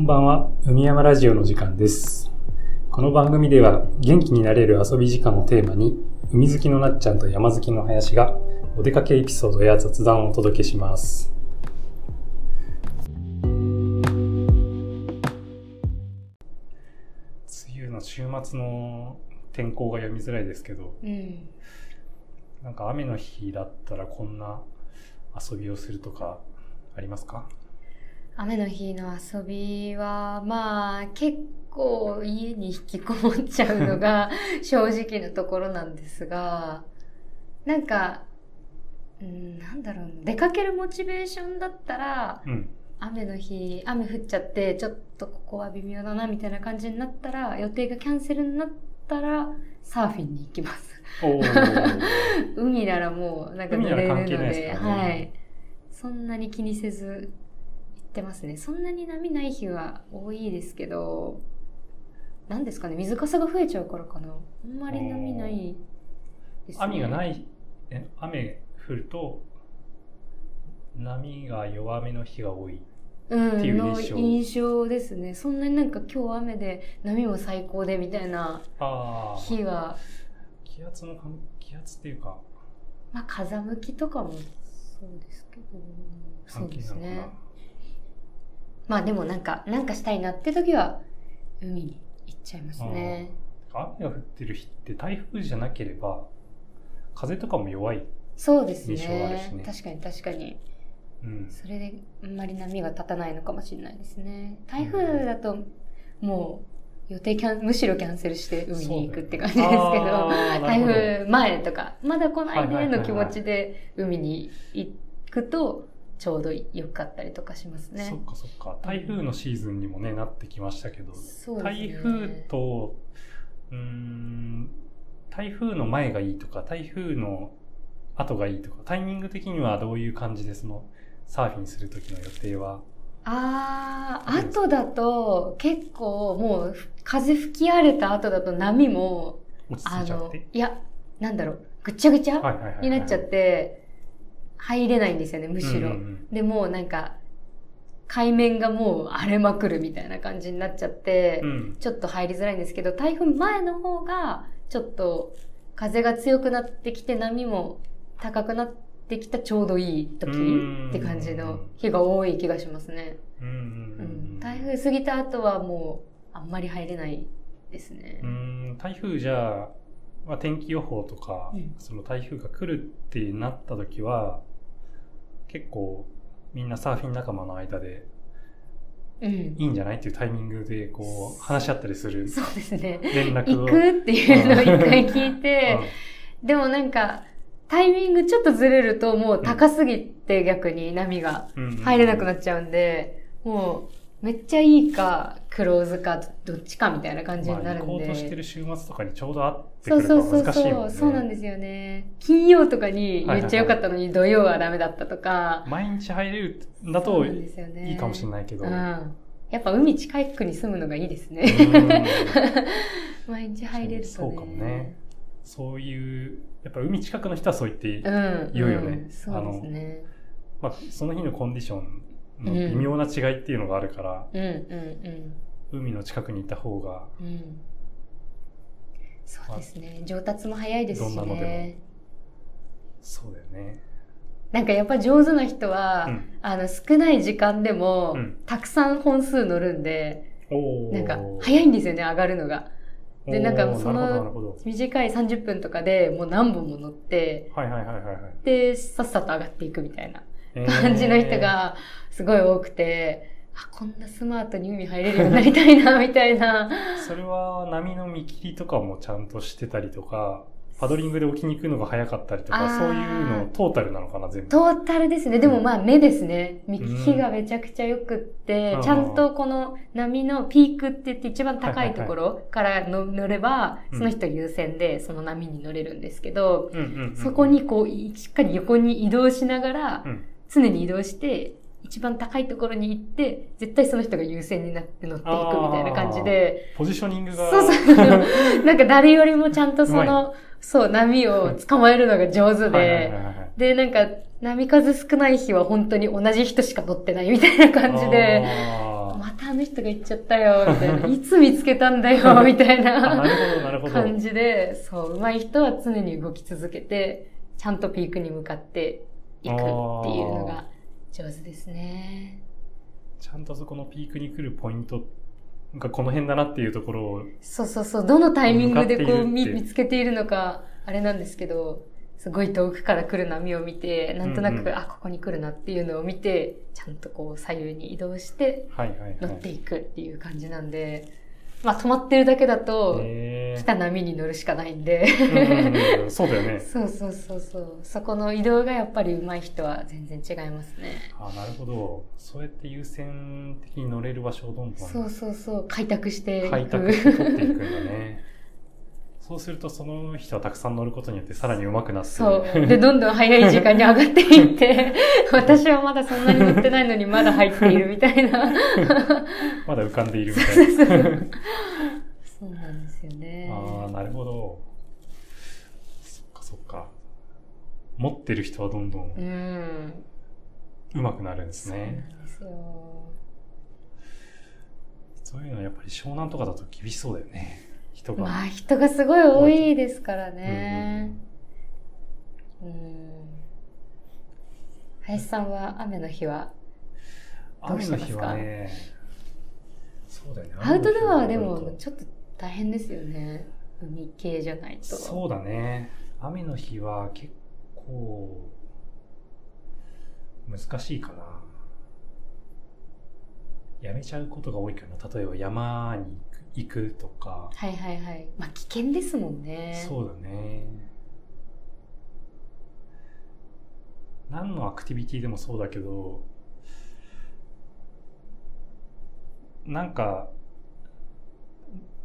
んばんは、海山ラジオの時間です。この番組では元気になれる遊び時間をテーマに、海好きのなっちゃんと山好きの林がお出かけエピソードや雑談をお届けします。梅雨の週末の天候が読みづらいですけど、うん。なんか雨の日だったらこんな遊びをするとかありますか？雨の日の遊びは、まあ、結構家に引きこもっちゃうのが 正直なところなんですが、なんか、うん、なんだろうな、出かけるモチベーションだったら、うん。雨の日、雨降っちゃって、ちょっとここは微妙だな、みたいな感じになったら、予定がキャンセルになったら、サーフィンに行きます。海ならもう、なんか濡れるのですで、ねはい。そんなに気にせず行ってますね。そんなに波ない日は多いですけど、なんですかね、水かさが増えちゃうからかな。あんまり波ないですね。雨がない、え雨降ると、波が弱めの日が多い。うん、っていうの印象印象ですね。そんなになんか今日雨で波も最高でみたいな。日は、気圧の関、気圧っていうか、まあ風向きとかもそうですけど、そうです。ね。まあでもなんか、なんかしたいなって時は、海に行っちゃいますね。雨が降ってる日って台風じゃなければ、風とかも弱い。そうです印象あるしねね確かに確かに。うん。それであんまり波が立たないのかもしれないですね。台風だと、もう予定キャン、むしろキャンセルして海に行くって感じですけど、台風前とか、まだ来ないねの気持ちで海に行くと、ちょうどよかったりとかしますね。そっかそっか。台風のシーズンにもね、なってきましたけど、ね台風と、うーん、台風の前がいいとか、台風の後がいいとか、タイミング的にはどういう感じでその、サーフィンする時の予定は？あー、後だと結構もう風吹き荒れた後だと波も、あのいや、なんだろう、ぐっちゃぐちゃ。になっちゃって、入れないんですよね、むしろ。うんうんでもうなんか、海面がもう荒れまくるみたいな感じになっちゃって、うん。うんちょっと入りづらいんですけど、台風前の方が、ちょっと風が強くなってきて波も高くなってきたちょうどいい時うんって感じの日が多い気がしますね。ううん台風過ぎた後はもうあんまり入れないですねう。ん、台風じゃあ、まあ、天気予報とか、うんその台風が来るってなった時は、結構みんなサーフィン仲間の間でうん。いいんじゃないっていうタイミングでこう話し合ったりするそうですね。連絡を。行くっていうのを一回聞いて、でもなんか、タイミングちょっとずれるともう高すぎて逆に波がうん入れなくなっっちゃうんで、もうめっちゃいいか、クローズか、どっちかみたいな感じになるん行こうとしてで。る週末とかにちょうど会ってくるかそうそうそうら難しいもんね。そう、そうなんですよね。金曜とかにめっちゃ良かったのに土曜はダメだったとか。毎日入れるんだといいかもしれないけど。うん。やっぱ海近くに住むのがいいですね。うん 毎日入れるとね。そうかもね。そういう、やっぱ海近くの人はそう言って、うん。言うよねんそうですね。まあ、その日のコンディションの微妙な違いっていうのがあるから、うんうん海の近くにいた方が、うん。うん。そうですね。上達も早いですしね。そうだよね。なんかやっぱ上手な人は、うんあの少ない時間でも、うんたくさん本数乗るんで、なんか早いんですよね、上がるのが。でなんかその。短い30分とかでもう何本も乗って、はいはいはいはいはい。で、さっさと上がっていくみたいなえー感じの人、がすごい多くて、あ、こんなスマートに海入れるようになりたいな、みたいな。それは波の見切りとかもちゃんとしてたりとか、パドリングで沖に行くのが早かったりとか、そういうのトータルなのかな、全部。トータルですね。でもまあ目ですね。見うん。聞きがめちゃくちゃ良くって、うん。ちゃんとこの波のピークって言って一番高いところからの乗れば、うんその人優先でその波に乗れるんですけど、そこ、にこう、いしっかり横に移動しながら、うん常に移動して、一番高いところに行って、絶対その人が優先になって乗っていくみたいな感じで、ポジショニングが。そうそう。なんか誰よりもちゃんとその、そう、波を捕まえるのが上手はいはいはいで、はいで、なんか、波数少ない日は本当に同じ人しか乗ってないみたいな感じで、またあの人が行っちゃったよ、みたいな。いつ見つけたんだよ、みたいあ、ななるほど、なるほど。感じで、そう、上手い人は常に動き続けて、ちゃんとピークに向かっていくっていうのが上手ですね。ちゃんとそこのピークに来るポイントがこの辺だなっていうところを、そうそうそう、どのタイミングでこう見見つけているのか、あれなんですけど、すごい遠くから来る波を見て、なんとなく、うんうんあ、ここに来るなっていうのを見て、ちゃんとこう左右に移動してはいはい乗ってはい。いくっていう感じなんで、まあ止まってるだけだと、へ来た波に乗るしかないんで。うんそうだよね。そうそうそうそう。そこの移動がやっぱり上手い人は全然違いますね。あなるほど。そうやって優先的に乗れる場所をどんどんそうそうそう。開拓していく。開拓して取っていくんだね。そうするとその人はたくさん乗ることによってさらに上手くなって。そう。で、どんどん早い時間に上がっていって、私はまだそんなに乗ってないのにまだ入っているみたいな。まだ浮かんでいるみたいな。そう なんですよね。ああ、なるほど。そっかそっか。持ってる人はどんどんうん。上手くなるんですそうなね。んですよ。そういうのはやっぱり湘南とかだと厳しそうだよね。人が。まあ人がすごい多いですからね。うん。林さんは雨の日はどう雨の日してますか？はね、そうだよね。アウトドアはでもちょっと大変ですよね。海系じゃないと。そうだね。雨の日は結構難しいかな。やめちゃうことが多いかな。例えば山に行く行くとか。はいはいはい。まあ危険ですもんね。そうだね。何のアクティビティでもそうだけど、なんか、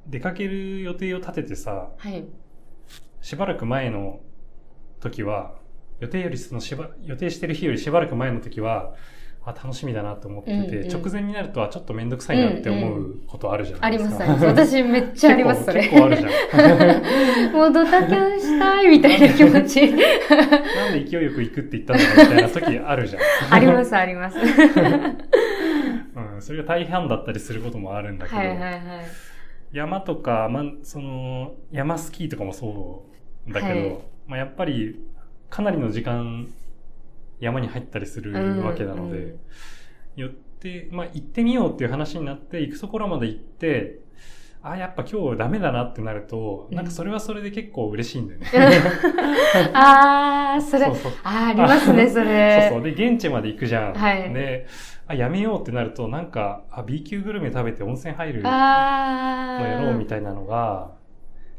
出かける予定を立ててさ、はい。しばらく前の時は、予定よりそのしば、予定してる日よりしばらく前の時は、あ、楽しみだなと思ってて、うんうん直前になるとはちょっとめんどくさいなって思うことあるじゃなありいですか。ます あります。私めっちゃあります、それ。結構結構あるじゃん。もうドタキャンしたいみたいな気持ち。なんで勢いよく行くって言ったんだろうみたいな時あるじゃん。ありますあります。は うん、それが大半だったりすることもあるんだいけど、はいはい。山とか、まあ、その、山スキーとかもそうだけど、はいまあ、やっぱり、かなりの時間、山に入ったりするわけなので、うんよって、まあ、行ってみようっていう話になって、行くところまで行って、あ、やっぱ今日ダメだなってなると、うんなんかそれはそれで結構嬉しいんだよね。あー、それ、そうそうあーありますね、それ。そうそう。で、現地まで行くじゃん。はいで、あ、やめようってなると、なんか、あ、B 級グルメ食べて温泉入るの。やろうみたいなのが、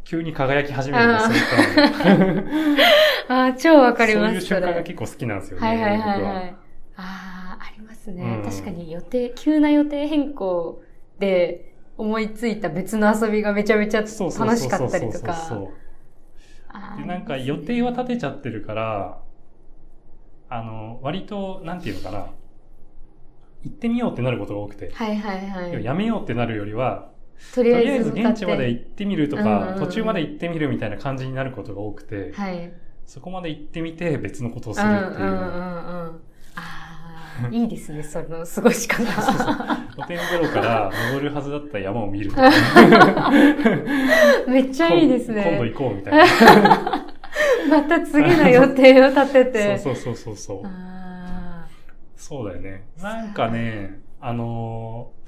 急に輝き始めるんですよ。あー、超わかります、そういう瞬間がれ結構好きなんですよね。はいはいはい僕はい。あー、ありますね。うん確かに予定、急な予定変更で思いついた別の遊びがめちゃめちゃ楽しかったりとか。で、なんか予定は立てちゃってるから、あの、割と、なんていうのかな、行ってみようってなることが多くて、はいはいはい。やめようってなるよりは、とりあえず現地まで行ってみるとうんか、うん途中まで行ってみるみたいな感じになることが多くて、はい。そこまで行ってみて別のことをすうんるっていう。うんうんうん。ああ、いいですね、その過ごし方。露天風呂から登るはずだった山を見る めっちゃいいですね。今度行こうみたいな。また次の予定を立てて。そうそうそうそうそう。あそうだよね。なんかね、あのー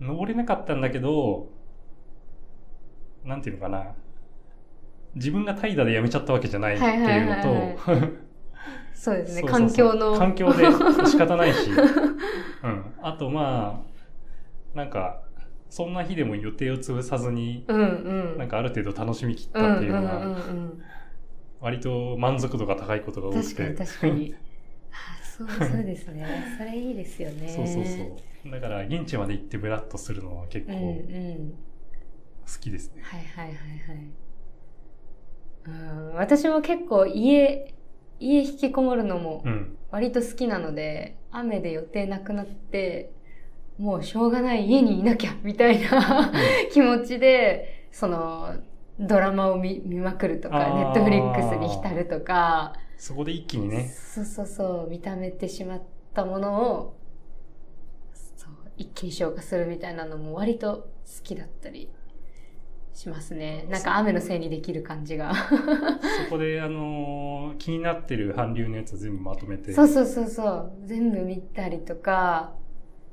登れなかったんだけど、なんていうのかな。自分が怠惰でやめちゃったわけじゃないっていうのはいはいはいそうですね、環境の。環境で仕方ないし。うん。あとまあ、なんか、そんな日でも予定を潰さずに、うんうん。なんかある程度楽しみきっうんたっていうのが、うんうんうん。割と満足度が高いことが多く確かにて。確かに。あそう、そうですね。それいいですよね。そうそうそう。だから、現地まで行ってブラッとするのは結うんう構ん。好きですね。はいはいはいはい。うん、私も結構家、家引きこもるのもうん。割と好きなので、雨で予定なくなって、もうしょうがない家にいなきゃみたいな気持ちで、その、ドラマを見見まくるとか、ネットフリックスに浸るとか、そこで一気にね。そうそうそう、見ためてしまったものを、そう、一気に消化するみたいなのも割と好きだったりしますね。なんか雨のせいにできる感じが。そこで、あのー気になってる韓流のやつを全部まとめて。そうそうそうそう。全部見たりとか、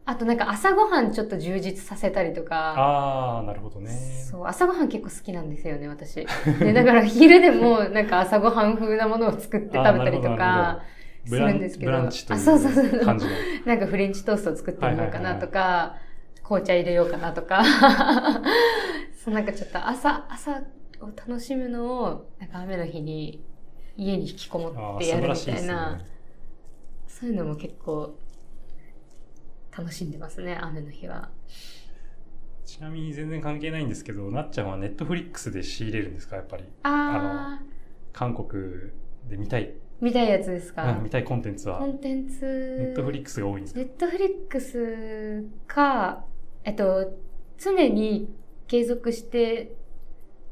あとなんか朝ごはんちょっと充実させたりとか、ああ、なるほどね。そう、朝ごはん結構好きなんですよね、私。で、だから 昼でもなんか朝ごはん風なものを作って食べたりとか、するんですけど。ブランチといあ、そうそうそう。なんかフレンチトーストを作ってみようかなとか、紅茶入れようかなとか。なんかちょっと朝、朝を楽しむのを、なんか雨の日に家に引きこもってやるみ素晴らしいですね。たいな、そういうのも結構楽しんでますね、雨の日は。ちなみに全然関係ないんですけど、なっちゃんはネットフリックスで仕入れるんですか？やっぱり。あー、韓国で見たい、見たいやつですうかん見たいコンテンツはコ、ンテンツ。ネットフリックスが多いんですか？ネットフリックスか、えっと、常に継続して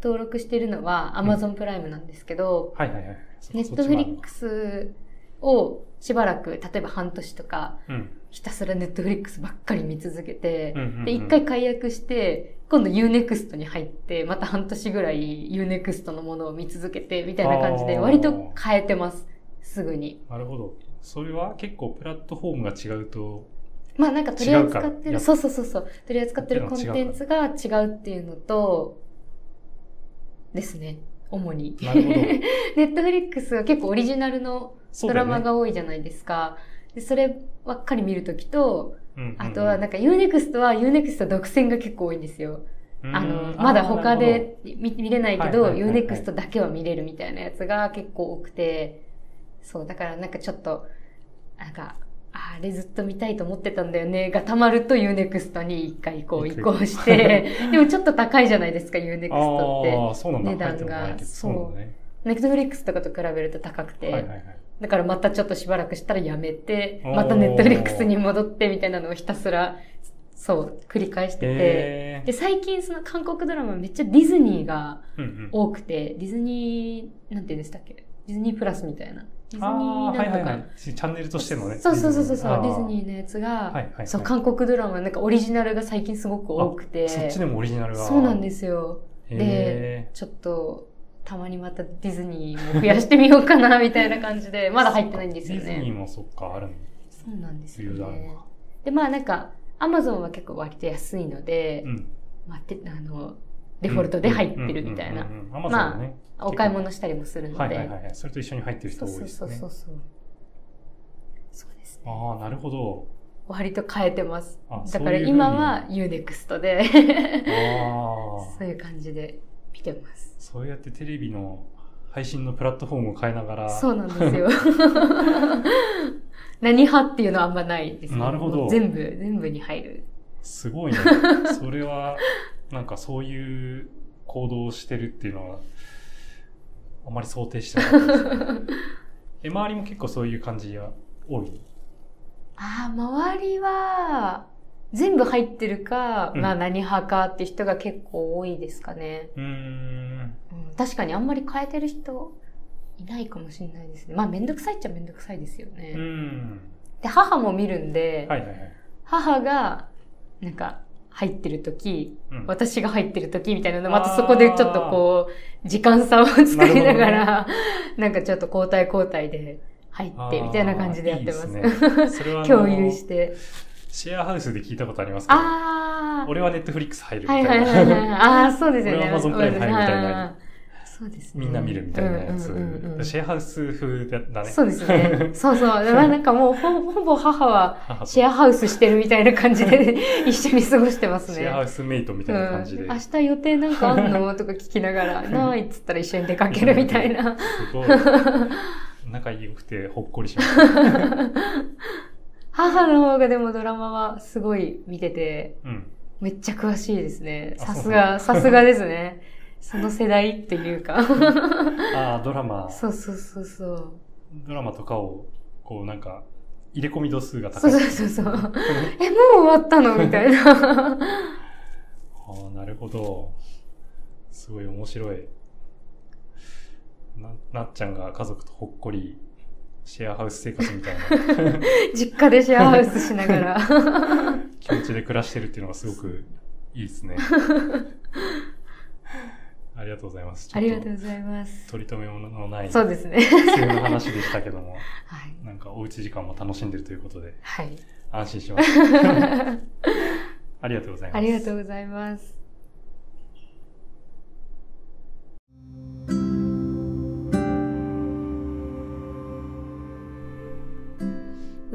登録してるのは Amazon プライムなんですけど、はいはいはい。そネットフリックスをしばらく、例えば半年とか、うん。ひたすらネットフリックスばっかり見続けて、うんうんうんで、一回解約して、今度 U-NEXT に入って、また半年ぐらい Unext のものを見続けて、みたいな感じで、割と変えてます。すぐに。なるほど。それは結構プラットフォームが違うと、まあなんか取り扱ってる、そうそうそうそう、取り扱ってるコンテンツが違うっていうのと、ですね、主に。なるほど。ネットフリックスは結構オリジナルのドラマが多いじゃないですか。でそればっかり見るときと、あとはなんか Unext は Unext 独占が結構多いんですよ。うんあの、まだ他で見見れないけど、Unext だけは見れるみたいなやつが結構多くて、そう、だからなんかちょっと、なんか、あれずっと見たいと思ってたんだよね、がたまると Unext に一回こう移行して、でもちょっと高いじゃないですか、Unext って。ああ、そうなんだ。値段がそう。ネットフリックスとかと比べると高くて、はいはいはい。だからまたちょっとしばらくしたらやめて、またネットフリックスに戻ってみたいなのをひたすら、そう、繰り返してて、へで、最近その韓国ドラマめっちゃディズニーがーうんうん。多くて、ディズニー、なんて言うんでしたっけ？ディズニープラスみたいな。ディズニーああ、なんとか。はいはいはい。チャンネルとしてのね。そうそうそうそうそう、ディズーニーのやつが、はいはいはいそう、韓国ドラマ、なんかオリジナルが最近すごく多くて、そっちでもオリジナルが。。そうなんですすよ。へちょっと、たまにまたディズニーも増やしてみようかな、みたいな感じで、まだ入ってないんですよディズニーね。もそっか、あるんそうなんですよね。で、まあなんか、アマゾンは結構割と安いので、うん。まあ、てあの、デフォルトで入ってるみたいな。アマゾンね。お買い物したりもするので。はいはいはいはい。それと一緒に入ってる人多いですね。そうそうそう。そうですね。ああ、なるほど。割と変えてます。あだから今は Unext で、ああ。そういう感じで見てます。そうやってテレビの配信のプラットフォームを変えながら。そうなんですよ。何派っていうのはあんまないですね。なるほど全部、全部に入る。すごいね。それは、なんかそういう行動をしてるっていうのは、あまり想定してなかったですね。え、周りも結構そういう感じが多い？ああ、周りは、全部入ってるか、うんまあ何派かって人が結構多いですかね。うーん。うん確かにあんまり変えてる人いないかもしれないですね。まあめんどくさいっちゃめんどくさいですよね。うーん。で、母も見るんで、はいはいはい。母が、なんか、入ってる時、うん私が入ってる時みたいなの、またそこでちょっとこう、時間差を作りながら、なんかちょっと交代交代で入って、みたいな感じでやってます。いいですね共有して。シェアハウスで聞いたことありますけど、あ俺はネットフリックス入るみあ、たいな。はいはいはいはい。ああ、そうですよね。俺は Amazon プライム入るみたいなそうですね。みんな見るみたいなやつ。シェアハウス風だね。そうですね。そうそう。だからなんかもうほほぼ母はシェアハウスしてるみたいな感じで 一緒に過ごしてますね。シェアハウスメイトみたいな感じで。うん、明日予定なんかあんの？とか聞きながら、ないっつったら一緒に出かけるみたいな。すごい。仲良くてほっこりしました。母の方がでもドラマはすごい見てて、うん。めっちゃ詳しいですね。あさすが、さすがですね。その世代っていうか。ああ、ドラマ、そうそうそうそう。ドラマとかを、こうなんか、入れ込み度数が高い。そうそうそうそう。え、もう終わったの？みたいな。ああ、なるほど。すごい面白い。な、なっちゃんが家族とほっこりシェアハウス生活みたいな 実家でシェアハウスしながら。気持ちで暮らしてるっていうのがすごくいいですね。ありがとうございます。ありがとうございます。取り留めものないそうですね。普通の話でしたけども、はい。なんかおうち時間も楽しんでるということではい。安心しました。ありがとうございます。ありがとうございます。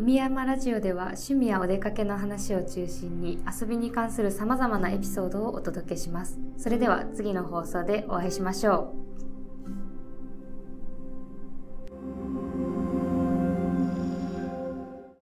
海山ラジオでは趣味やお出かけの話を中心に遊びに関する様々なエピソードをお届けします。それでは次の放送でお会いしましょう。